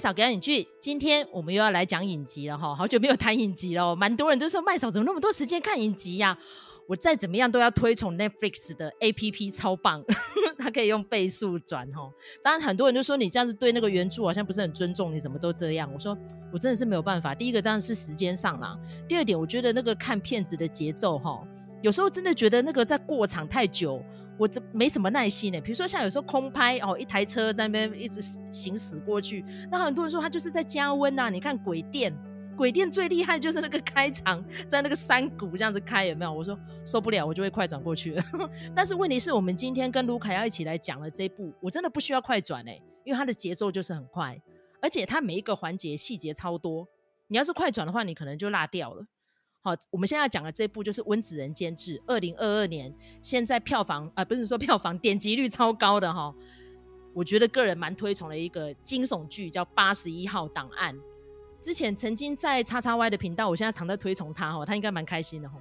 嫂给你去，今天我们又要来讲影集了哈，好久没有谈影集了，蛮多人都说麦嫂怎么那么多时间看影集呀、我再怎么样都要推崇 Netflix 的 APP 超棒，它可以用倍速转哈。当然很多人就说你这样子对那个原著好像不是很尊重，你怎么都这样？我说我真的是没有办法。第一个当然是时间上啦，第二点我觉得那个看片子的节奏哈，有时候真的觉得那个在过场太久。我这没什么耐心呢。比如说像有时候空拍哦，一台车在那边一直行驶过去，那很多人说他就是在加温呐。你看鬼店，鬼店最厉害就是那个开场在那个山谷这样子开，有没有？我说受不了，我就会快转过去了。但是问题是我们今天跟卢卡要一起来讲的这一部，我真的不需要快转哎，因为它的节奏就是很快，而且它每一个环节细节超多。你要是快转的话，你可能就落掉了。好，我们现在要讲的这部就是温子仁监制，二零二二年，现在票房啊、呃，不是说票房点击率超高的哈，我觉得个人蛮推崇的一个惊悚剧，叫《八十一号档案》。之前曾经在叉叉 Y 的频道，我现在常在推崇他哈，他应该蛮开心的哈。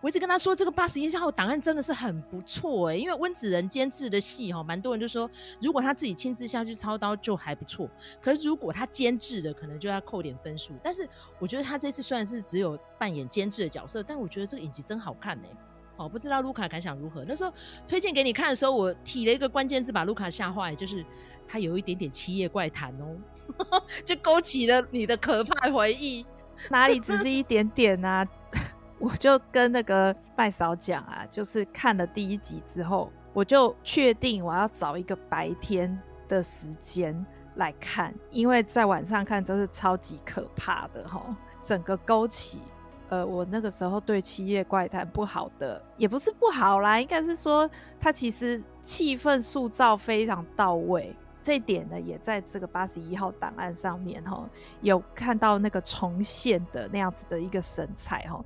我一直跟他说，这个八十一号档案真的是很不错哎，因为温子仁监制的戏哈，蛮多人就说，如果他自己亲自下去操刀就还不错，可是如果他监制的，可能就要扣点分数。但是我觉得他这次虽然是只有扮演监制的角色，但我觉得这个影集真好看哎。哦，不知道卢卡感想如何？那时候推荐给你看的时候，我提了一个关键字把卢卡吓坏，就是他有一点点七夜怪谈哦，就勾起了你的可怕回忆。哪里只是一点点啊？我就跟那个麦嫂讲啊，就是看了第一集之后，我就确定我要找一个白天的时间来看，因为在晚上看真是超级可怕的齁。整个勾起，呃，我那个时候对《七夜怪谈》不好的，也不是不好啦，应该是说它其实气氛塑造非常到位，这一点呢，也在这个八十一号档案上面哈，有看到那个重现的那样子的一个神采哈。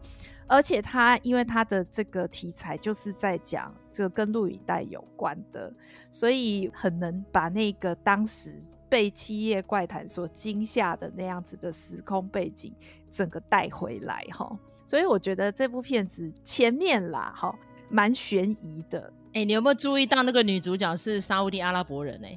而且他因为他的这个题材就是在讲这跟录影带有关的，所以很能把那个当时被《七夜怪谈》所惊吓的那样子的时空背景整个带回来哈。所以我觉得这部片子前面啦哈蛮悬疑的。哎、你有没有注意到那个女主角是沙乌地阿拉伯人呢、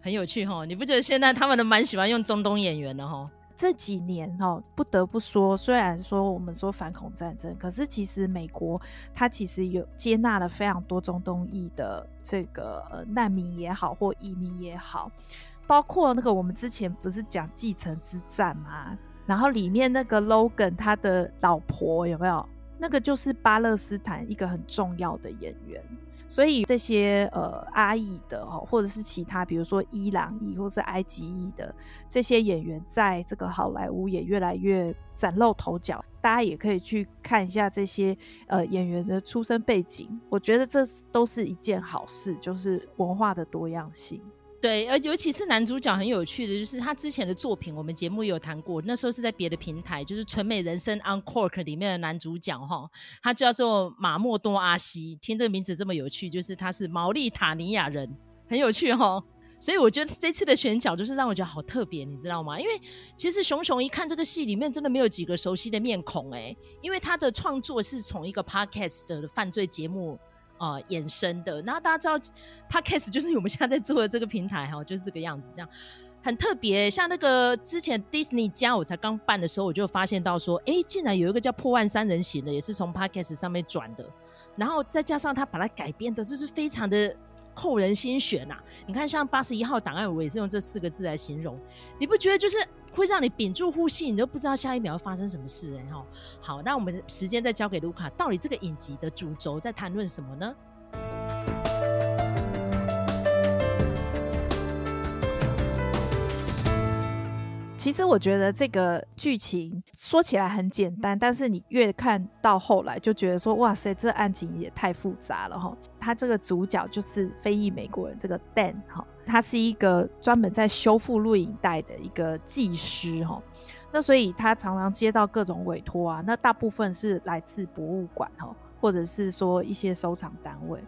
很有趣哈，你不觉得现在他们都蛮喜欢用中东演员的哈？这几年哦，不得不说，虽然说我们说反恐战争，可是其实美国它其实有接纳了非常多中东裔的这个难民也好，或移民也好，包括那个我们之前不是讲继承之战吗？然后里面那个 Logan 他的老婆有没有？那个就是巴勒斯坦一个很重要的演员。所以这些呃阿裔的哈，或者是其他比如说伊朗裔或是埃及裔的这些演员，在这个好莱坞也越来越崭露头角。大家也可以去看一下这些呃演员的出生背景，我觉得这都是一件好事，就是文化的多样性。对，而尤其是男主角很有趣的，就是他之前的作品，我们节目有谈过。那时候是在别的平台，就是《纯美人生 Uncork》里面的男主角哈，他叫做马莫多阿西。听这个名字这么有趣，就是他是毛利塔尼亚人，很有趣哈。所以我觉得这次的选角就是让我觉得好特别，你知道吗？因为其实熊熊一看这个戏里面真的没有几个熟悉的面孔哎，因为他的创作是从一个 Podcast 的犯罪节目。呃，衍生的，然后大家知道，Podcast 就是我们现在在做的这个平台哈，就是这个样子，这样很特别。像那个之前 Disney 加我才刚办的时候，我就发现到说，哎，竟然有一个叫《破案三人行》的，也是从 Podcast 上面转的，然后再加上他把它改编的，就是非常的扣人心弦呐、你看，像八十一号档案，我也是用这四个字来形容，你不觉得就是？会让你屏住呼吸，你都不知道下一秒要发生什么事哎哈！好，那我们时间再交给卢卡，到底这个影集的主轴在谈论什么呢？其实我觉得这个剧情说起来很简单，但是你越看到后来就觉得说，哇塞，这案情也太复杂了哈！他这个主角就是非裔美国人，这个 Dan 哈。他是一个专门在修复录影带的一个技师哈，那所以他常常接到各种委托啊，那大部分是来自博物馆哈，或者是说一些收藏单位。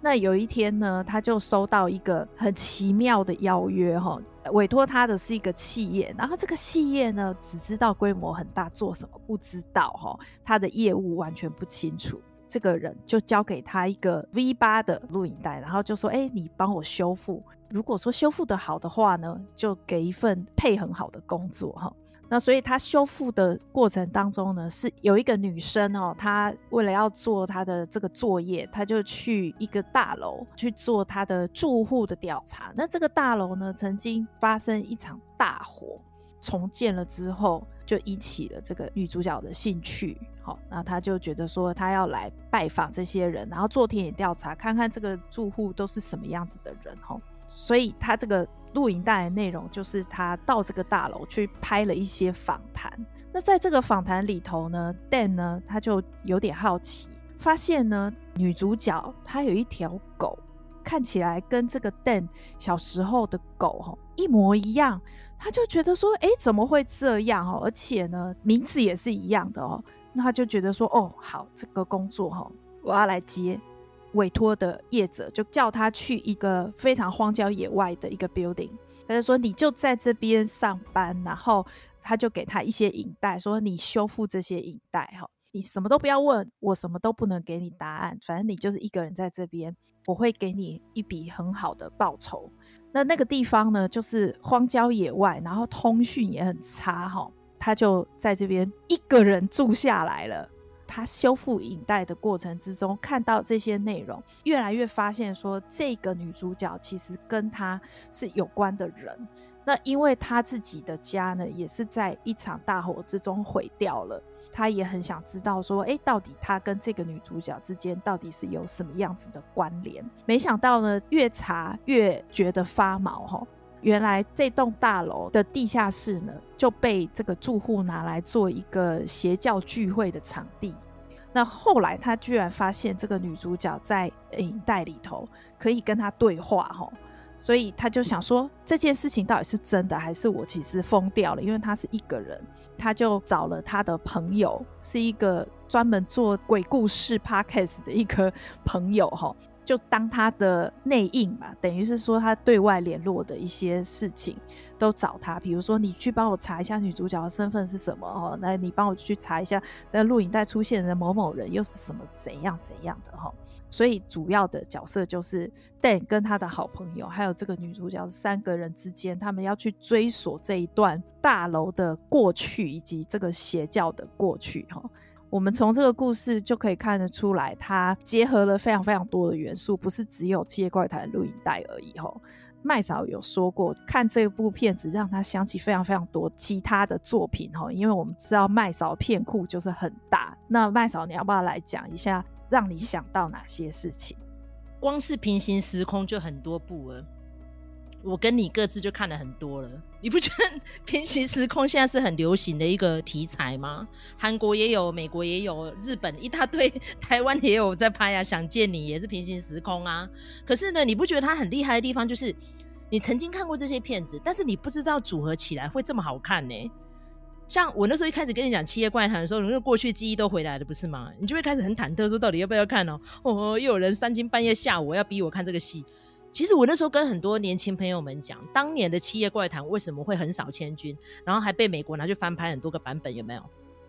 那有一天呢，他就收到一个很奇妙的邀约哈，委托他的是一个企业，然后这个企业呢，只知道规模很大，做什么不知道哈，他的业务完全不清楚。这个人就交给他一个 V8 的录影带，然后就说：“哎，你帮我修复。”如果说修复得好的话呢，就给一份配很好的工作哈。那所以他修复的过程当中呢，是有一个女生哦，她为了要做她的这个作业，她就去一个大楼去做她的住户的调查。那这个大楼呢，曾经发生一场大火，重建了之后，就引起了这个女主角的兴趣。好，那她就觉得说，她要来拜访这些人，然后做田野调查，看看这个住户都是什么样子的人。哈，所以他这个。录影带的内容就是他到这个大楼去拍了一些访谈。那在这个访谈里头呢，Dan 呢他就有点好奇，发现呢女主角她有一条狗，看起来跟这个 Dan 小时候的狗哈一模一样。他就觉得说，哎，怎么会这样哦？而且呢名字也是一样的哦。那他就觉得说，哦，好，这个工作哈，我要来接。委托的业者就叫他去一个非常荒郊野外的一个 building，他就说，你就在这边上班，然后他就给他一些影带，说你修复这些影带哈，你什么都不要问，我什么都不能给你答案，反正你就是一个人在这边，我会给你一笔很好的报酬。那那个地方呢，就是荒郊野外，然后通讯也很差哈，他就在这边一个人住下来了。他修复影带的过程之中，看到这些内容，越来越发现说，这个女主角其实跟他是有关的人。那因为他自己的家呢，也是在一场大火之中毁掉了。他也很想知道说，诶，到底他跟这个女主角之间到底是有什么样子的关联？没想到呢，越查越觉得发毛哈。原来这栋大楼的地下室呢，就被这个住户拿来做一个邪教聚会的场地。那后来他居然发现这个女主角在影带里头可以跟他对话哈，所以他就想说，这件事情到底是真的还是我其实疯掉了？因为他是一个人，他就找了他的朋友，是一个专门做鬼故事 podcast 的一个朋友哈。就当他的内应嘛，等于是说他对外联络的一些事情都找他，比如说你去帮我查一下女主角的身份是什么哦，那你帮我去查一下那录影带出现的某某人又是什么怎样怎样的哈，所以主要的角色就是 Dan 跟他的好朋友，还有这个女主角三个人之间，他们要去追索这一段大楼的过去以及这个邪教的过去哈。我们从这个故事就可以看得出来，它结合了非常非常多的元素，不是只有《七夜怪谈》录影带而已。吼，麦嫂有说过，看这部片子让他想起非常非常多其他的作品。吼，因为我们知道麦嫂片库就是很大。那麦嫂，你要不要来讲一下，让你想到哪些事情？光是平行时空就很多部了。我跟你各自就看了很多了，你不觉得平行时空现在是很流行的一个题材吗？韩国也有，美国也有，日本一大堆，台湾也有在拍啊。想见你也是平行时空啊。可是呢，你不觉得它很厉害的地方就是，你曾经看过这些片子，但是你不知道组合起来会这么好看呢？像我那时候一开始跟你讲《七夜怪谈》的时候，那个过去记忆都回来了，不是吗？你就会开始很忐忑，说到底要不要看哦？哦，又有人三更半夜吓我，要逼我看这个戏。其实我那时候跟很多年轻朋友们讲，当年的《七夜怪谈》为什么会横扫千军，然后还被美国拿去翻拍很多个版本，有没有？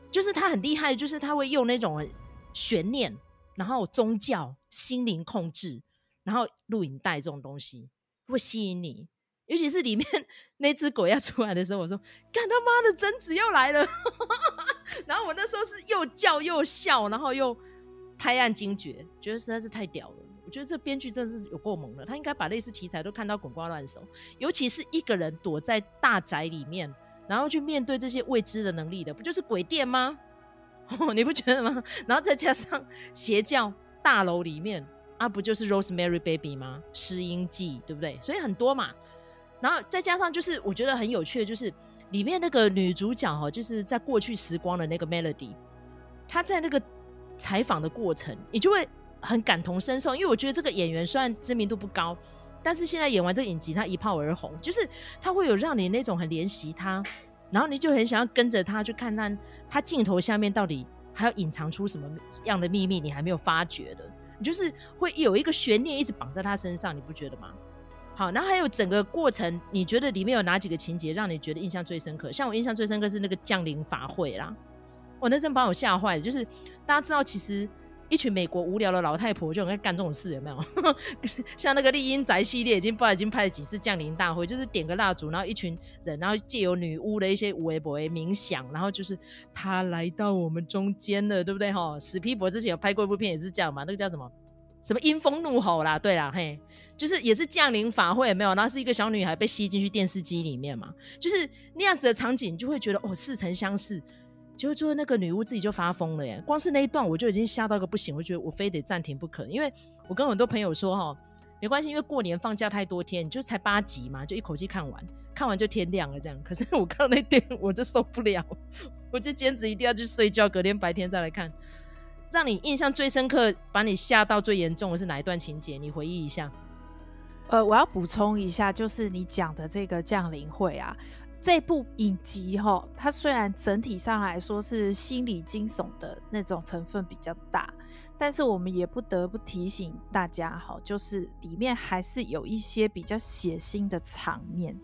就是他很厉害，就是他会用那种悬念，然后宗教、心灵控制，然后录影带这种东西会吸引你。尤其是里面 那只鬼要出来的时候，我说：“看他妈的贞子要来了！” 然后我那时候是又叫又笑，然后又拍案惊绝，觉得实在是太屌了。我觉得这编剧真的是有够猛的，他应该把类似题材都看到滚瓜烂熟，尤其是一个人躲在大宅里面，然后去面对这些未知的能力的，不就是鬼店吗？哦，你不觉得吗？然后再加上邪教大楼里面啊，不就是 Rosemary Baby 吗？失音记对不对？所以很多嘛。然后再加上就是我觉得很有趣的，就是里面那个女主角哈，就是在过去时光的那个 Melody，她在那个采访的过程，你就会。很感同身受，因为我觉得这个演员虽然知名度不高，但是现在演完这个影集，他一炮而红，就是他会有让你那种很怜惜他，然后你就很想要跟着他去看看他镜头下面到底还要隐藏出什么样的秘密，你还没有发觉的，你就是会有一个悬念一直绑在他身上，你不觉得吗？好，然后还有整个过程，你觉得里面有哪几个情节让你觉得印象最深刻？像我印象最深刻是那个降临法会啦，我那阵把我吓坏了，就是大家知道其实。一群美国无聊的老太婆就很爱干这种事，有没有？像那个丽英宅系列，已经不知道已经拍了几次降临大会，就是点个蜡烛，然后一群人，然后借由女巫的一些微博冥想，然后就是她来到我们中间了，对不对？哈，史皮博之前有拍过一部片，也是这样嘛，那个叫什么？什么阴风怒吼啦？对啦，嘿，就是也是降临法会，有没有？然后是一个小女孩被吸进去电视机里面嘛，就是那样子的场景，就会觉得哦，似曾相识。结果最后那个女巫自己就发疯了耶！光是那一段我就已经吓到个不行，我觉得我非得暂停不可。因为我跟很多朋友说哈，没关系，因为过年放假太多天，你就才八集嘛，就一口气看完，看完就天亮了这样。可是我看到那段我就受不了，我就坚持一定要去睡觉，隔天白天再来看。让你印象最深刻、把你吓到最严重的是哪一段情节？你回忆一下。呃，我要补充一下，就是你讲的这个降临会啊。这部影集哈，它虽然整体上来说是心理惊悚的那种成分比较大，但是我们也不得不提醒大家哈，就是里面还是有一些比较血腥的场面。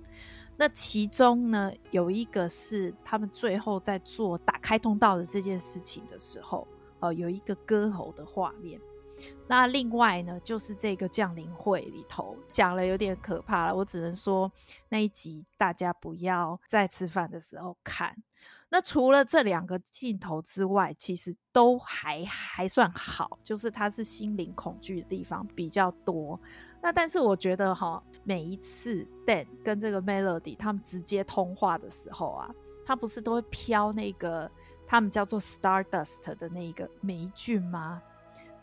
那其中呢，有一个是他们最后在做打开通道的这件事情的时候，呃，有一个割喉的画面。那另外呢，就是这个降临会里头讲了有点可怕了，我只能说那一集大家不要在吃饭的时候看。那除了这两个镜头之外，其实都还还算好，就是它是心灵恐惧的地方比较多。那但是我觉得哈，每一次 Dan 跟这个 Melody 他们直接通话的时候啊，他不是都会飘那个他们叫做 Stardust 的那个霉菌吗？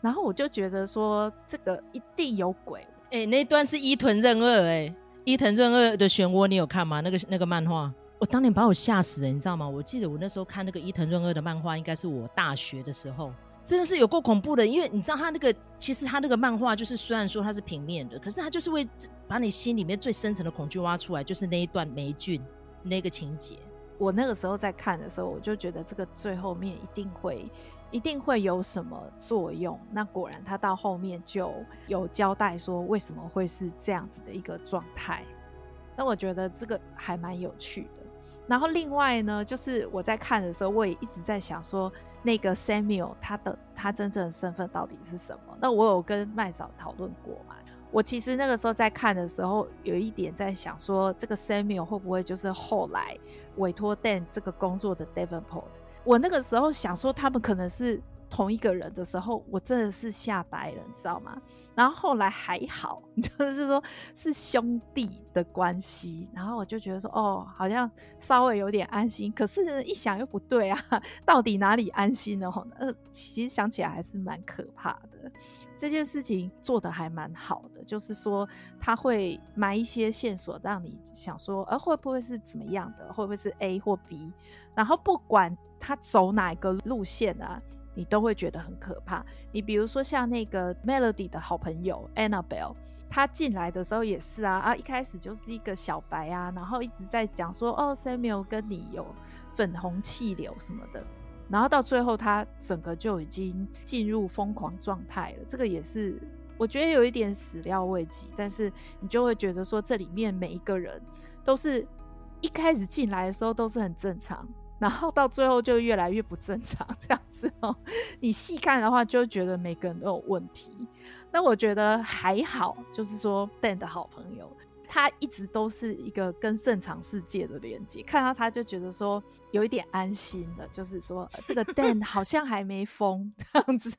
然后我就觉得说，这个一定有鬼。哎、欸，那段是伊藤润二，哎，伊藤润二的漩涡，你有看吗？那个那个漫画，我当年把我吓死了，你知道吗？我记得我那时候看那个伊藤润二的漫画，应该是我大学的时候，真的是有够恐怖的。因为你知道他那个，其实他那个漫画就是虽然说它是平面的，可是他就是会把你心里面最深层的恐惧挖出来，就是那一段霉菌那个情节。我那个时候在看的时候，我就觉得这个最后面一定会。一定会有什么作用？那果然，他到后面就有交代说为什么会是这样子的一个状态。那我觉得这个还蛮有趣的。然后另外呢，就是我在看的时候，我也一直在想说，那个 Samuel 他的他真正的身份到底是什么？那我有跟麦嫂讨论过嘛？我其实那个时候在看的时候，有一点在想说，这个 Samuel 会不会就是后来委托 Dan 这个工作的 Davenport？我那个时候想说他们可能是同一个人的时候，我真的是吓呆了，你知道吗？然后后来还好，就是说是兄弟的关系，然后我就觉得说，哦，好像稍微有点安心。可是，一想又不对啊，到底哪里安心呢？呃，其实想起来还是蛮可怕的。这件事情做得还蛮好的，就是说他会埋一些线索，让你想说，呃，会不会是怎么样的？会不会是 A 或 B？然后不管他走哪个路线啊。你都会觉得很可怕。你比如说像那个 Melody 的好朋友 Annabelle，她进来的时候也是啊啊，一开始就是一个小白啊，然后一直在讲说哦，Samuel 跟你有粉红气流什么的，然后到最后他整个就已经进入疯狂状态了。这个也是我觉得有一点始料未及，但是你就会觉得说这里面每一个人都是一开始进来的时候都是很正常。然后到最后就越来越不正常，这样子哦。你细看的话，就觉得每个人都有问题。那我觉得还好，就是说 Dan 的好朋友，他一直都是一个跟正常世界的连接，看到他就觉得说有一点安心了，就是说这个 Dan 好像还没疯 这样子。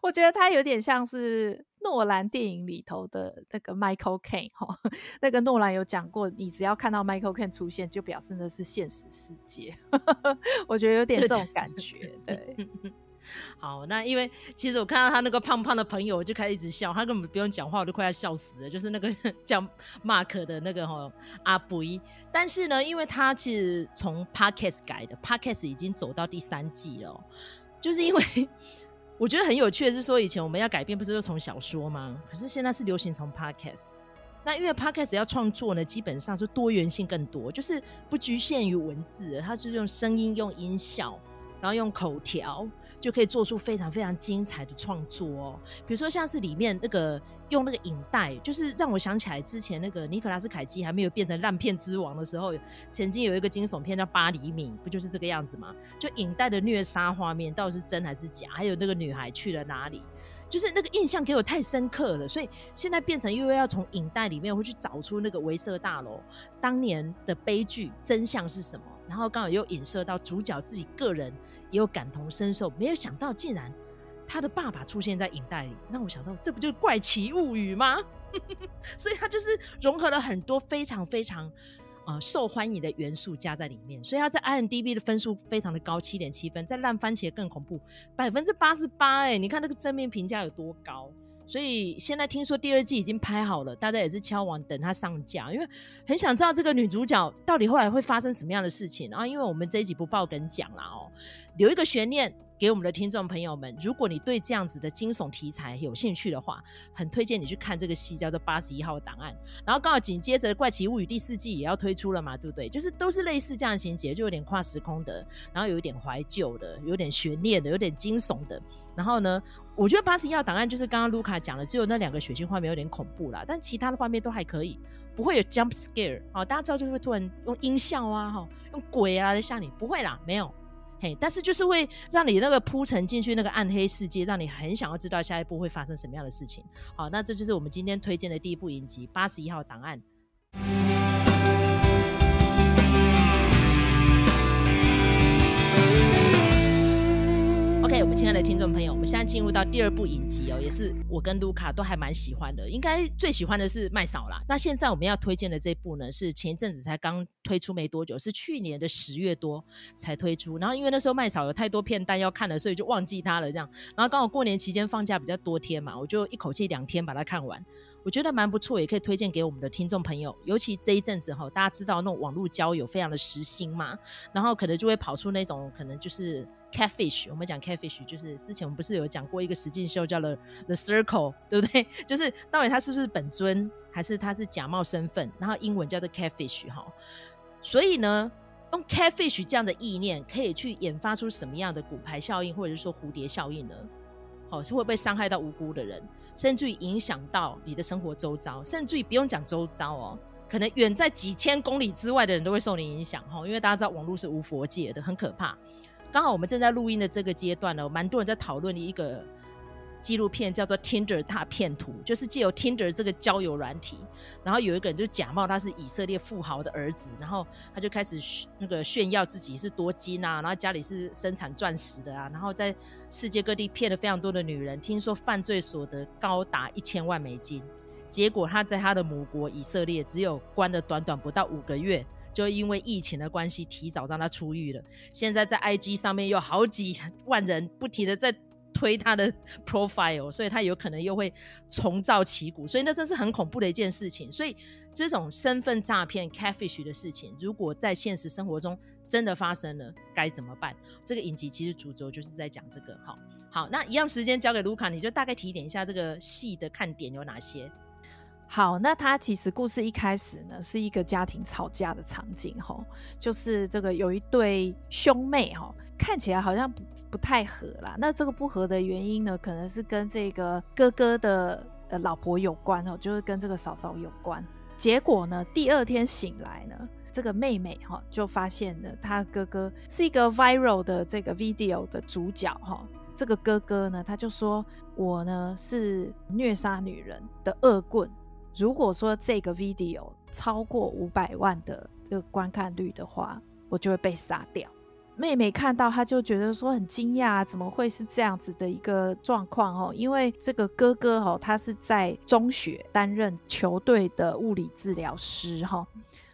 我觉得他有点像是。诺兰电影里头的那个 Michael Caine 哈，那个诺兰有讲过，你只要看到 Michael Caine 出现，就表示那是现实世界。我觉得有点这种感觉。对，好，那因为其实我看到他那个胖胖的朋友，我就开始一直笑，他根本不用讲话，我都快要笑死了。就是那个 叫 Mark 的那个哈阿布伊，但是呢，因为他其实从 Podcast 改的，Podcast 已经走到第三季了，就是因为。我觉得很有趣的是说，以前我们要改编不是都从小说吗？可是现在是流行从 podcast。那因为 podcast 要创作呢，基本上是多元性更多，就是不局限于文字，它是用声音、用音效，然后用口条就可以做出非常非常精彩的创作哦。比如说像是里面那个用那个影带，就是让我想起来之前那个尼可拉斯凯基还没有变成烂片之王的时候，曾经有一个惊悚片叫《八厘米》，不就是这个样子吗？就影带的虐杀画面到底是真还是假？还有那个女孩去了哪里？就是那个印象给我太深刻了，所以现在变成又要从影带里面会去找出那个维瑟大楼当年的悲剧真相是什么，然后刚好又影射到主角自己个人也有感同身受，没有想到竟然他的爸爸出现在影带里，让我想到这不就是怪奇物语吗？所以他就是融合了很多非常非常。呃，受欢迎的元素加在里面，所以它在 IMDB 的分数非常的高，七点七分，在烂番茄更恐怖，百分之八十八，哎，你看那个正面评价有多高？所以现在听说第二季已经拍好了，大家也是敲碗等它上架，因为很想知道这个女主角到底后来会发生什么样的事情。然后，因为我们这一集不爆梗讲了哦，留一个悬念。给我们的听众朋友们，如果你对这样子的惊悚题材有兴趣的话，很推荐你去看这个戏，叫做《八十一号档案》。然后刚好紧接着《怪奇物语》第四季也要推出了嘛，对不对？就是都是类似这样的情节，就有点跨时空的，然后有一点怀旧的，有点悬念的，有点惊悚的。然后呢，我觉得《八十一号档案》就是刚刚卢卡讲的，只有那两个血腥画面有点恐怖啦，但其他的画面都还可以，不会有 jump scare 哦。大家知道就是会突然用音效啊，哈，用鬼啊来吓你，不会啦，没有。嘿，但是就是会让你那个铺陈进去那个暗黑世界，让你很想要知道下一步会发生什么样的事情。好，那这就是我们今天推荐的第一部影集《八十一号档案》。我们亲爱的听众朋友，我们现在进入到第二部影集哦，也是我跟卢卡都还蛮喜欢的，应该最喜欢的是麦嫂啦。那现在我们要推荐的这部呢，是前一阵子才刚推出没多久，是去年的十月多才推出。然后因为那时候麦嫂有太多片单要看了，所以就忘记它了这样。然后刚好过年期间放假比较多天嘛，我就一口气两天把它看完。我觉得蛮不错，也可以推荐给我们的听众朋友。尤其这一阵子哈，大家知道那种网络交友非常的时兴嘛，然后可能就会跑出那种可能就是 catfish。我们讲 catfish，就是之前我们不是有讲过一个实境秀叫了 The Circle，对不对？就是到底他是不是本尊，还是他是假冒身份？然后英文叫做 catfish 哈。所以呢，用 catfish 这样的意念，可以去研发出什么样的骨牌效应，或者是说蝴蝶效应呢？好，是会不会伤害到无辜的人？甚至于影响到你的生活周遭，甚至于不用讲周遭哦，可能远在几千公里之外的人都会受你影响哈，因为大家知道网络是无佛界的，很可怕。刚好我们正在录音的这个阶段呢，蛮多人在讨论一个。纪录片叫做《Tinder 大骗徒》，就是借由 Tinder 这个交友软体，然后有一个人就假冒他是以色列富豪的儿子，然后他就开始那个炫耀自己是多金啊，然后家里是生产钻石的啊，然后在世界各地骗了非常多的女人，听说犯罪所得高达一千万美金，结果他在他的母国以色列只有关了短短不到五个月，就因为疫情的关系提早让他出狱了，现在在 IG 上面有好几万人不停的在。推他的 profile，所以他有可能又会重造旗鼓，所以那真是很恐怖的一件事情。所以这种身份诈骗 catfish 的事情，如果在现实生活中真的发生了，该怎么办？这个影集其实主轴就是在讲这个。好，好，那一样时间交给卢卡，你就大概提点一下这个戏的看点有哪些。好，那他其实故事一开始呢，是一个家庭吵架的场景，吼，就是这个有一对兄妹，吼。看起来好像不不太合啦，那这个不合的原因呢，可能是跟这个哥哥的呃老婆有关哦，就是跟这个嫂嫂有关。结果呢，第二天醒来呢，这个妹妹哈就发现了她哥哥是一个 viral 的这个 video 的主角哈。这个哥哥呢，他就说我呢是虐杀女人的恶棍，如果说这个 video 超过五百万的这个观看率的话，我就会被杀掉。妹妹看到，她就觉得说很惊讶，怎么会是这样子的一个状况哦？因为这个哥哥哦，他是在中学担任球队的物理治疗师哈，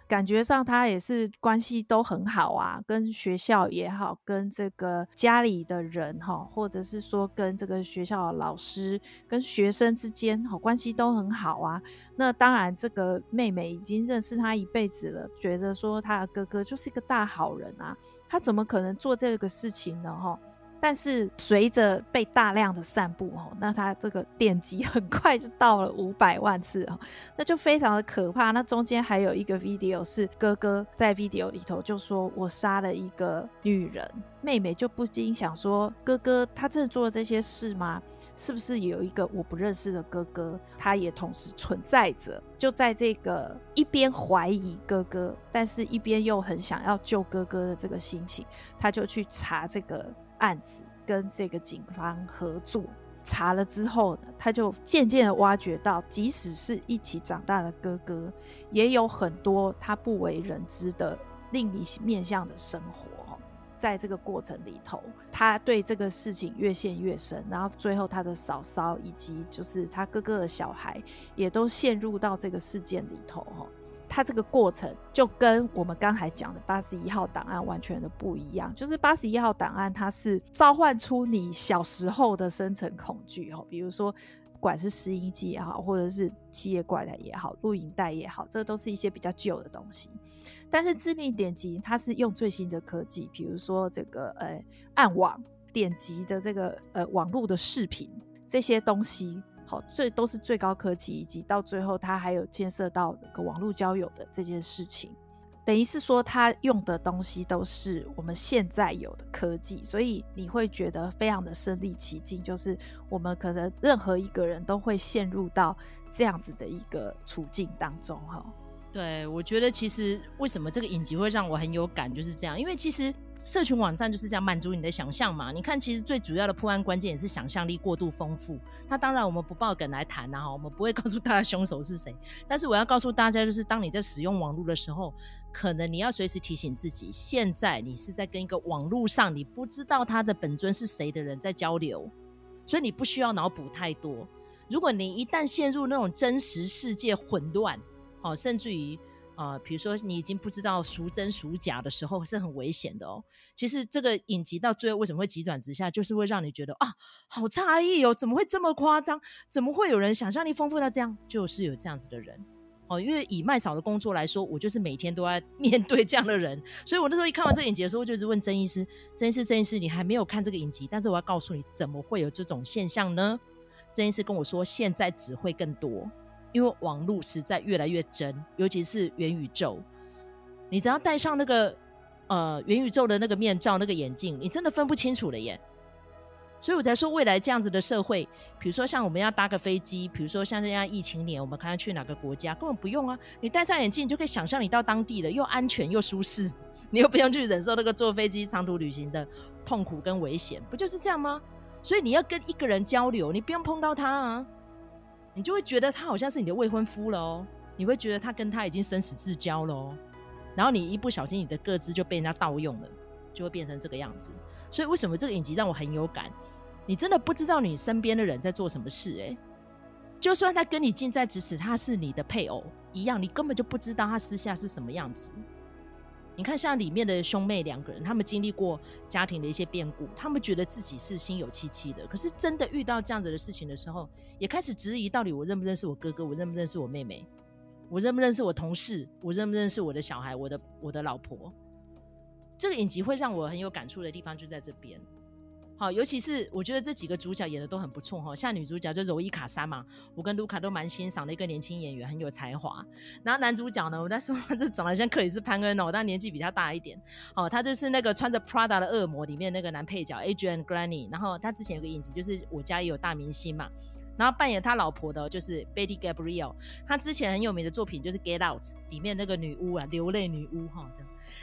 感觉上他也是关系都很好啊，跟学校也好，跟这个家里的人哈，或者是说跟这个学校的老师、跟学生之间哈，关系都很好啊。那当然，这个妹妹已经认识他一辈子了，觉得说他的哥哥就是一个大好人啊。他怎么可能做这个事情呢？哈，但是随着被大量的散布，哦，那他这个点击很快就到了五百万次，哦，那就非常的可怕。那中间还有一个 video 是哥哥在 video 里头就说：“我杀了一个女人。”妹妹就不禁想说：“哥哥，他真的做了这些事吗？是不是有一个我不认识的哥哥，他也同时存在着？”就在这个一边怀疑哥哥，但是一边又很想要救哥哥的这个心情，他就去查这个案子，跟这个警方合作。查了之后呢，他就渐渐的挖掘到，即使是一起长大的哥哥，也有很多他不为人知的另一面向的生活。在这个过程里头，他对这个事情越陷越深，然后最后他的嫂嫂以及就是他哥哥的小孩也都陷入到这个事件里头。它这个过程就跟我们刚才讲的八十一号档案完全的不一样。就是八十一号档案，它是召唤出你小时候的深层恐惧。哈，比如说。不管是拾音机也好，或者是七夜怪谈也好，录影带也好，这都是一些比较旧的东西。但是致命点击它是用最新的科技，比如说这个呃暗网点击的这个呃网络的视频这些东西，好，最都是最高科技，以及到最后它还有牵涉到这个网络交友的这件事情。等于是说，他用的东西都是我们现在有的科技，所以你会觉得非常的身临其境。就是我们可能任何一个人都会陷入到这样子的一个处境当中，哈。对，我觉得其实为什么这个影集会让我很有感，就是这样，因为其实。社群网站就是这样满足你的想象嘛？你看，其实最主要的破案关键也是想象力过度丰富。那当然，我们不爆梗来谈啊，我们不会告诉大家凶手是谁。但是我要告诉大家，就是当你在使用网络的时候，可能你要随时提醒自己，现在你是在跟一个网络上你不知道他的本尊是谁的人在交流，所以你不需要脑补太多。如果你一旦陷入那种真实世界混乱，哦，甚至于。啊、比如说你已经不知道孰真孰假的时候，是很危险的哦。其实这个影集到最后为什么会急转直下，就是会让你觉得啊，好诧异哦，怎么会这么夸张？怎么会有人想象力丰富到这样？就是有这样子的人哦。因为以麦嫂的工作来说，我就是每天都在 面对这样的人，所以我那时候一看完这个影集的时候，就是问曾医师：“曾医师，曾医师，你还没有看这个影集，但是我要告诉你，怎么会有这种现象呢？”曾医师跟我说：“现在只会更多。”因为网络实在越来越真，尤其是元宇宙，你只要戴上那个呃元宇宙的那个面罩、那个眼镜，你真的分不清楚了耶。所以我才说，未来这样子的社会，比如说像我们要搭个飞机，比如说像这样疫情年，我们看要去哪个国家，根本不用啊，你戴上眼镜，你就可以想象你到当地了，又安全又舒适，你又不用去忍受那个坐飞机长途旅行的痛苦跟危险，不就是这样吗？所以你要跟一个人交流，你不用碰到他啊。你就会觉得他好像是你的未婚夫了哦，你会觉得他跟他已经生死之交了哦，然后你一不小心，你的个资就被人家盗用了，就会变成这个样子。所以为什么这个影集让我很有感？你真的不知道你身边的人在做什么事诶，就算他跟你近在咫尺，他是你的配偶一样，你根本就不知道他私下是什么样子。你看，像里面的兄妹两个人，他们经历过家庭的一些变故，他们觉得自己是心有戚戚的。可是真的遇到这样子的事情的时候，也开始质疑：到底我认不认识我哥哥？我认不认识我妹妹？我认不认识我同事？我认不认识我的小孩？我的我的老婆？这个影集会让我很有感触的地方就在这边。好，尤其是我觉得这几个主角演的都很不错哈，像女主角就柔伊卡莎嘛，我跟卢卡都蛮欣赏的一个年轻演员，很有才华。然后男主角呢，我在说他 这长得像克里斯潘恩哦，但年纪比他大一点。好，他就是那个穿着 Prada 的恶魔里面那个男配角 Adrian Grenier。然后他之前有个影集就是我家也有大明星嘛，然后扮演他老婆的就是 Betty Gabriel。他之前很有名的作品就是 Get Out 里面那个女巫啊，流泪女巫哈。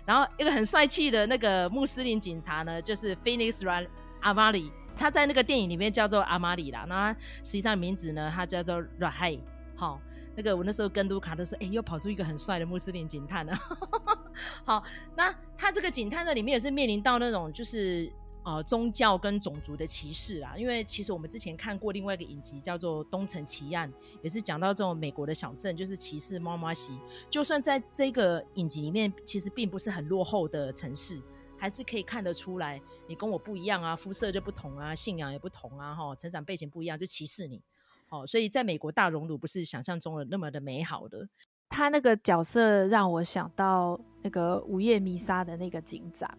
然后一个很帅气的那个穆斯林警察呢，就是 Phoenix Ran。阿玛里，他在那个电影里面叫做阿玛里啦，那他实际上名字呢，他叫做 Rahai。好，那个我那时候跟卢卡都说，哎、欸，又跑出一个很帅的穆斯林警探了。好，那他这个警探呢，里面也是面临到那种就是呃宗教跟种族的歧视啦。因为其实我们之前看过另外一个影集叫做《东城奇案》，也是讲到这种美国的小镇就是歧视猫妈西。就算在这个影集里面，其实并不是很落后的城市。还是可以看得出来，你跟我不一样啊，肤色就不同啊，信仰也不同啊，哈，成长背景不一样就歧视你，哦，所以在美国大熔炉不是想象中的那么的美好的。他那个角色让我想到那个《午夜弥撒》的那个警长，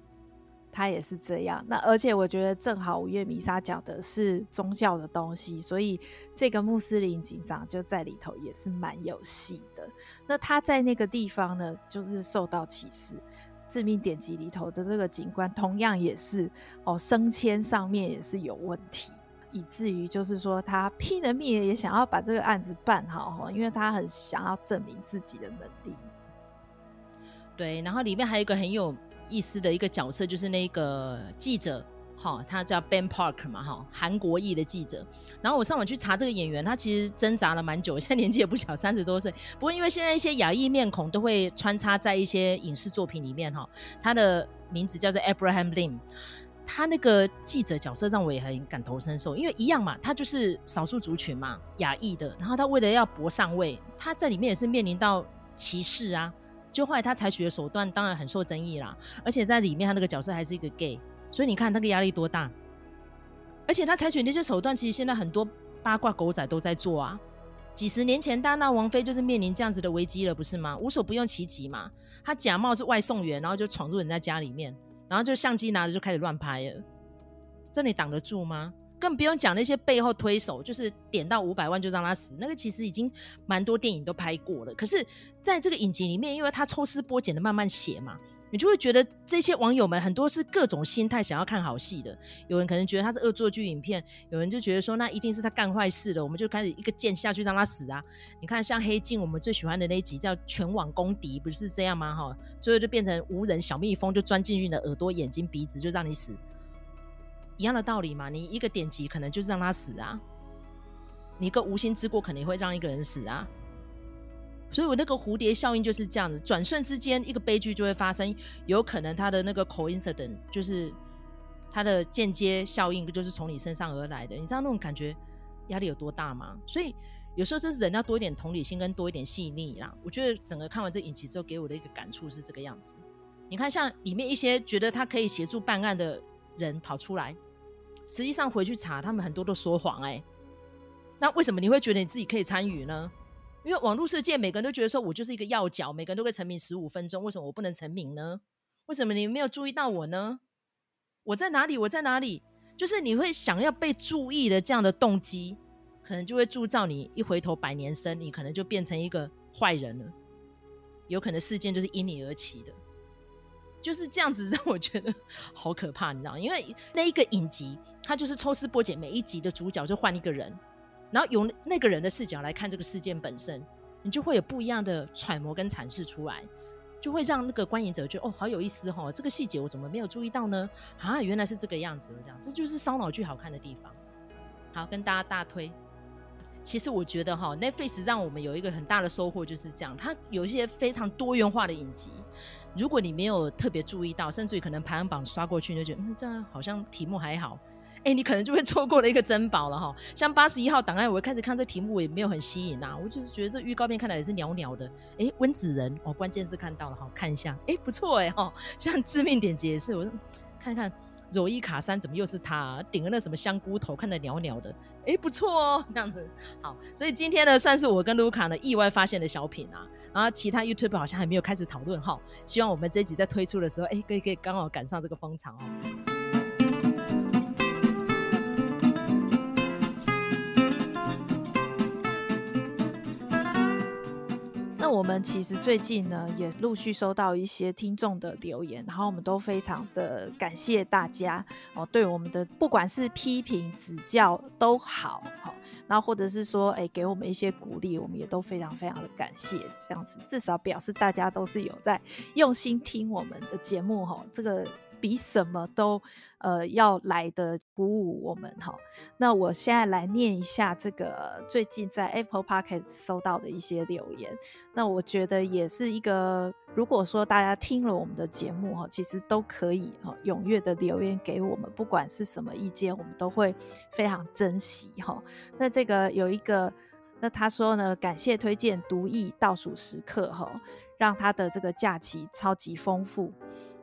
他也是这样。那而且我觉得正好《午夜弥撒》讲的是宗教的东西，所以这个穆斯林警长就在里头也是蛮有戏的。那他在那个地方呢，就是受到歧视。致命典籍里头的这个警官，同样也是哦，升迁上面也是有问题，以至于就是说他拼了命也想要把这个案子办好，因为他很想要证明自己的能力。对，然后里面还有一个很有意思的一个角色，就是那个记者。好，他叫 Ben Park 嘛，哈，韩国裔的记者。然后我上网去查这个演员，他其实挣扎了蛮久，现在年纪也不小，三十多岁。不过因为现在一些亚裔面孔都会穿插在一些影视作品里面，哈，他的名字叫做 Abraham Lim。他那个记者角色让我也很感同身受，因为一样嘛，他就是少数族群嘛，亚裔的。然后他为了要搏上位，他在里面也是面临到歧视啊。就后来他采取的手段当然很受争议啦，而且在里面他那个角色还是一个 gay。所以你看那个压力多大，而且他采取那些手段，其实现在很多八卦狗仔都在做啊。几十年前，大闹王妃就是面临这样子的危机了，不是吗？无所不用其极嘛。他假冒是外送员，然后就闯入人家家里面，然后就相机拿着就开始乱拍了。这你挡得住吗？更不用讲那些背后推手，就是点到五百万就让他死，那个其实已经蛮多电影都拍过了。可是在这个影集里面，因为他抽丝剥茧的慢慢写嘛。你就会觉得这些网友们很多是各种心态想要看好戏的，有人可能觉得他是恶作剧影片，有人就觉得说那一定是他干坏事了，我们就开始一个剑下去让他死啊！你看像黑镜，我们最喜欢的那一集叫全网公敌，不是这样吗？哈，最后就变成无人小蜜蜂就钻进去你的耳朵、眼睛、鼻子就让你死，一样的道理嘛。你一个点击可能就是让他死啊，你一个无心之过可能会让一个人死啊。所以我那个蝴蝶效应就是这样子，转瞬之间一个悲剧就会发生，有可能他的那个 coincidence 就是他的间接效应，就是从你身上而来的。你知道那种感觉压力有多大吗？所以有时候就是人要多一点同理心跟多一点细腻啦。我觉得整个看完这影集之后，给我的一个感触是这个样子。你看，像里面一些觉得他可以协助办案的人跑出来，实际上回去查，他们很多都说谎哎。那为什么你会觉得你自己可以参与呢？因为网络世界，每个人都觉得说我就是一个要角，每个人都会成名十五分钟，为什么我不能成名呢？为什么你没有注意到我呢？我在哪里？我在哪里？就是你会想要被注意的这样的动机，可能就会铸造你一回头百年生，你可能就变成一个坏人了。有可能事件就是因你而起的，就是这样子让我觉得 好可怕，你知道？因为那一个影集，它就是抽丝剥茧，每一集的主角就换一个人。然后由那个人的视角来看这个事件本身，你就会有不一样的揣摩跟阐释出来，就会让那个观影者觉得哦，好有意思、哦，这个细节我怎么没有注意到呢？啊，原来是这个样子，这样，这就是烧脑剧好看的地方。好，跟大家大推。其实我觉得哈，Netflix 让我们有一个很大的收获就是这样，它有一些非常多元化的影集。如果你没有特别注意到，甚至于可能排行榜刷过去，你就觉得嗯，这样好像题目还好。哎、你可能就会错过了一个珍宝了哈。像八十一号档案，我一开始看这题目，我也没有很吸引啊。我就是觉得这预告片看来也是袅袅的。哎、温子仁哦，关键是看到了哈，看一下，哎、不错哎哈。像致命点击也是，我看看柔伊卡山怎么又是他、啊，顶了那什么香菇头，看的袅袅的，哎、不错哦，这样子。好，所以今天呢，算是我跟卢卡呢意外发现的小品啊。然后其他 YouTube 好像还没有开始讨论哈。希望我们这一集在推出的时候，哎、可以可以刚好赶上这个风潮哦。那我们其实最近呢，也陆续收到一些听众的留言，然后我们都非常的感谢大家哦，对我们的不管是批评指教都好，好，然后或者是说，哎，给我们一些鼓励，我们也都非常非常的感谢，这样子至少表示大家都是有在用心听我们的节目，哈，这个。比什么都呃要来的鼓舞我们哈。那我现在来念一下这个最近在 Apple Podcast 收到的一些留言。那我觉得也是一个，如果说大家听了我们的节目哈，其实都可以哈踊跃的留言给我们，不管是什么意见，我们都会非常珍惜哈。那这个有一个，那他说呢，感谢推荐独艺倒数时刻哈，让他的这个假期超级丰富。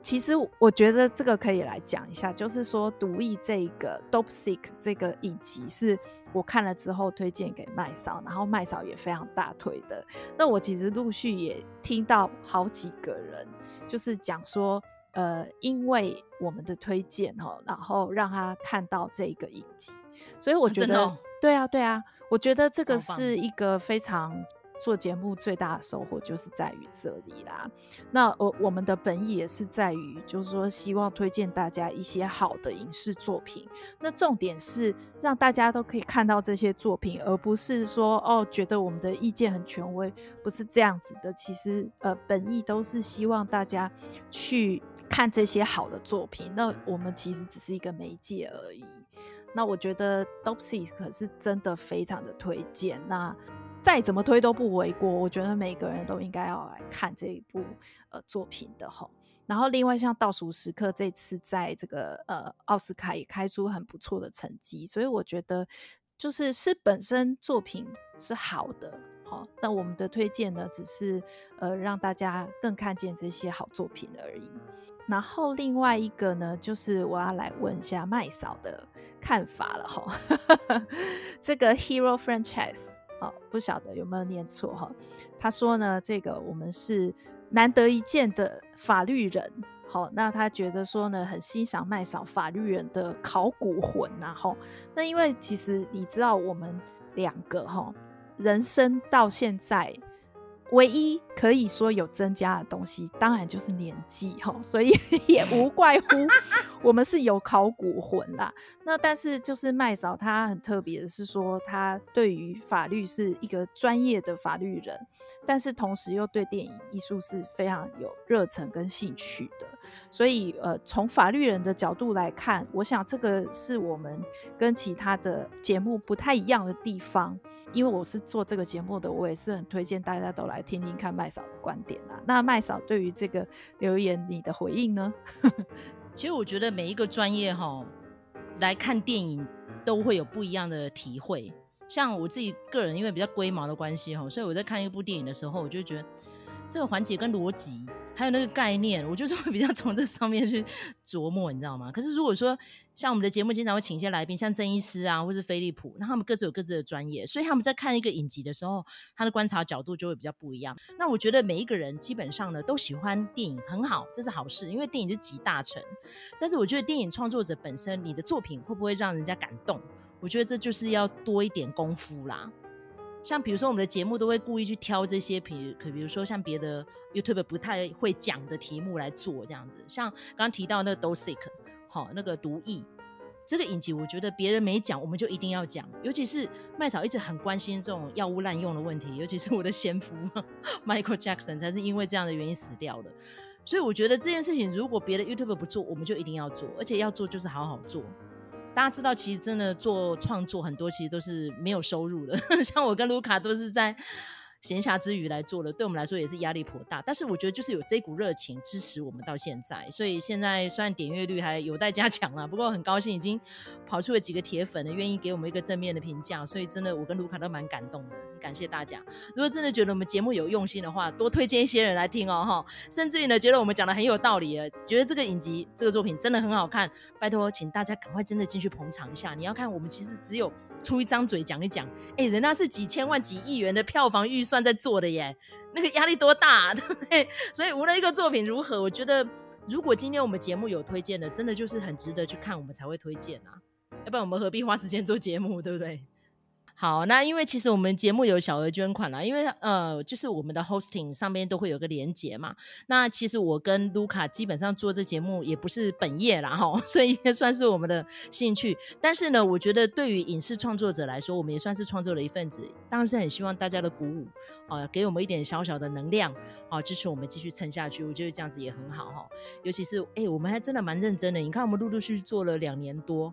其实我觉得这个可以来讲一下，就是说《毒液》这个《Dopesick》这个影集是我看了之后推荐给麦嫂，然后麦嫂也非常大推的。那我其实陆续也听到好几个人，就是讲说，呃，因为我们的推荐哈，然后让他看到这个影集，所以我觉得，啊哦、对啊，对啊，我觉得这个是一个非常。做节目最大的收获就是在于这里啦。那我我们的本意也是在于，就是说希望推荐大家一些好的影视作品。那重点是让大家都可以看到这些作品，而不是说哦觉得我们的意见很权威，不是这样子的。其实呃本意都是希望大家去看这些好的作品。那我们其实只是一个媒介而已。那我觉得 Dopsi 可是真的非常的推荐。那再怎么推都不为过，我觉得每个人都应该要来看这一部呃作品的吼。然后另外像倒数时刻这次在这个呃奥斯卡也开出很不错的成绩，所以我觉得就是是本身作品是好的，好，那我们的推荐呢，只是呃让大家更看见这些好作品而已。然后另外一个呢，就是我要来问一下麦嫂的看法了哈。这个 Hero Franchise，不晓得有没有念错哈。他说呢，这个我们是难得一见的法律人，好，那他觉得说呢，很欣赏麦嫂法律人的考古魂呐，哈。那因为其实你知道，我们两个哈，人生到现在。唯一可以说有增加的东西，当然就是年纪哈，所以也无怪乎 我们是有考古魂啦。那但是就是麦嫂她很特别的是说，她对于法律是一个专业的法律人，但是同时又对电影艺术是非常有热忱跟兴趣的。所以呃，从法律人的角度来看，我想这个是我们跟其他的节目不太一样的地方。因为我是做这个节目的，我也是很推荐大家都来听听看麦嫂的观点啊。那麦嫂对于这个留言，你的回应呢？其实我觉得每一个专业哈来看电影都会有不一样的体会。像我自己个人，因为比较龟毛的关系哈，所以我在看一部电影的时候，我就觉得这个环节跟逻辑。还有那个概念，我就是会比较从这上面去琢磨，你知道吗？可是如果说像我们的节目经常会请一些来宾，像郑医师啊，或是飞利浦，那他们各自有各自的专业，所以他们在看一个影集的时候，他的观察角度就会比较不一样。那我觉得每一个人基本上呢都喜欢电影，很好，这是好事，因为电影是集大成。但是我觉得电影创作者本身，你的作品会不会让人家感动？我觉得这就是要多一点功夫啦。像比如说我们的节目都会故意去挑这些，比可比如说像别的 YouTube 不太会讲的题目来做这样子。像刚刚提到那个 d o s i c 好，那个毒液这个影集，我觉得别人没讲，我们就一定要讲。尤其是麦嫂一直很关心这种药物滥用的问题，尤其是我的先夫 Michael Jackson 才是因为这样的原因死掉的。所以我觉得这件事情如果别的 YouTube 不做，我们就一定要做，而且要做就是好好做。大家知道，其实真的做创作很多，其实都是没有收入的。像我跟卢卡都是在闲暇之余来做的，对我们来说也是压力颇大。但是我觉得就是有这股热情支持我们到现在，所以现在虽然点阅率还有待加强了，不过很高兴已经跑出了几个铁粉呢，愿意给我们一个正面的评价。所以真的我跟卢卡都蛮感动的，感谢大家。如果真的觉得我们节目有用心的话，多推荐一些人来听哦哈。甚至于呢，觉得我们讲的很有道理，觉得这个影集这个作品真的很好看，拜托请大家赶快真的进去捧场一下。你要看我们其实只有出一张嘴讲一讲，哎、人家是几千万几亿元的票房预算。在做的耶，那个压力多大啊，对不对？所以无论一个作品如何，我觉得如果今天我们节目有推荐的，真的就是很值得去看，我们才会推荐啊，要不然我们何必花时间做节目，对不对？好，那因为其实我们节目有小额捐款啦，因为呃，就是我们的 hosting 上面都会有个连结嘛。那其实我跟卢卡基本上做这节目也不是本业啦，哈，所以也算是我们的兴趣。但是呢，我觉得对于影视创作者来说，我们也算是创作的一份子，当然是很希望大家的鼓舞啊，给我们一点小小的能量啊，支持我们继续撑下去。我觉得这样子也很好哈。尤其是哎、我们还真的蛮认真的，你看我们陆陆续续做了两年多。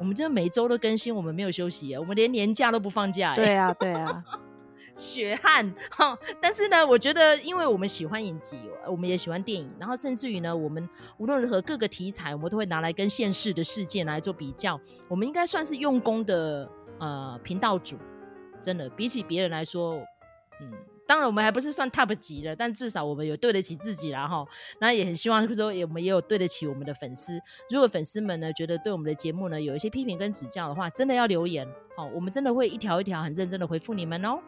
我们真的每周都更新，我们没有休息，我们连年假都不放假。对啊，对啊，血汗哈。但是呢，我觉得，因为我们喜欢影集，我们也喜欢电影，然后甚至于呢，我们无论如何各个题材，我们都会拿来跟现世的事件来做比较。我们应该算是用功的呃频道主，真的比起别人来说，嗯。当然，我们还不是算 top 级的，但至少我们有对得起自己啦哈。那也很希望说，我们也有对得起我们的粉丝。如果粉丝们呢觉得对我们的节目呢有一些批评跟指教的话，真的要留言，好，我们真的会一条一条很认真的回复你们哦。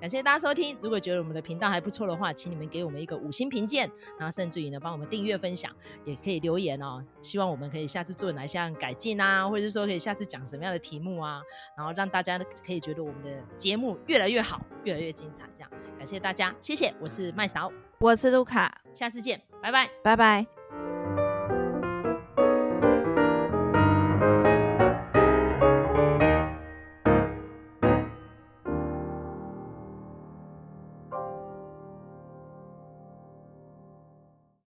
感谢大家收听。如果觉得我们的频道还不错的话，请你们给我们一个五星评鉴，然后甚至于呢，帮我们订阅、分享，也可以留言哦。希望我们可以下次做哪项改进啊，或者是说可以下次讲什么样的题目啊，然后让大家可以觉得我们的节目越来越好，越来越精彩。这样，感谢大家，谢谢。我是麦嫂，我是卢卡，下次见，拜拜，拜拜。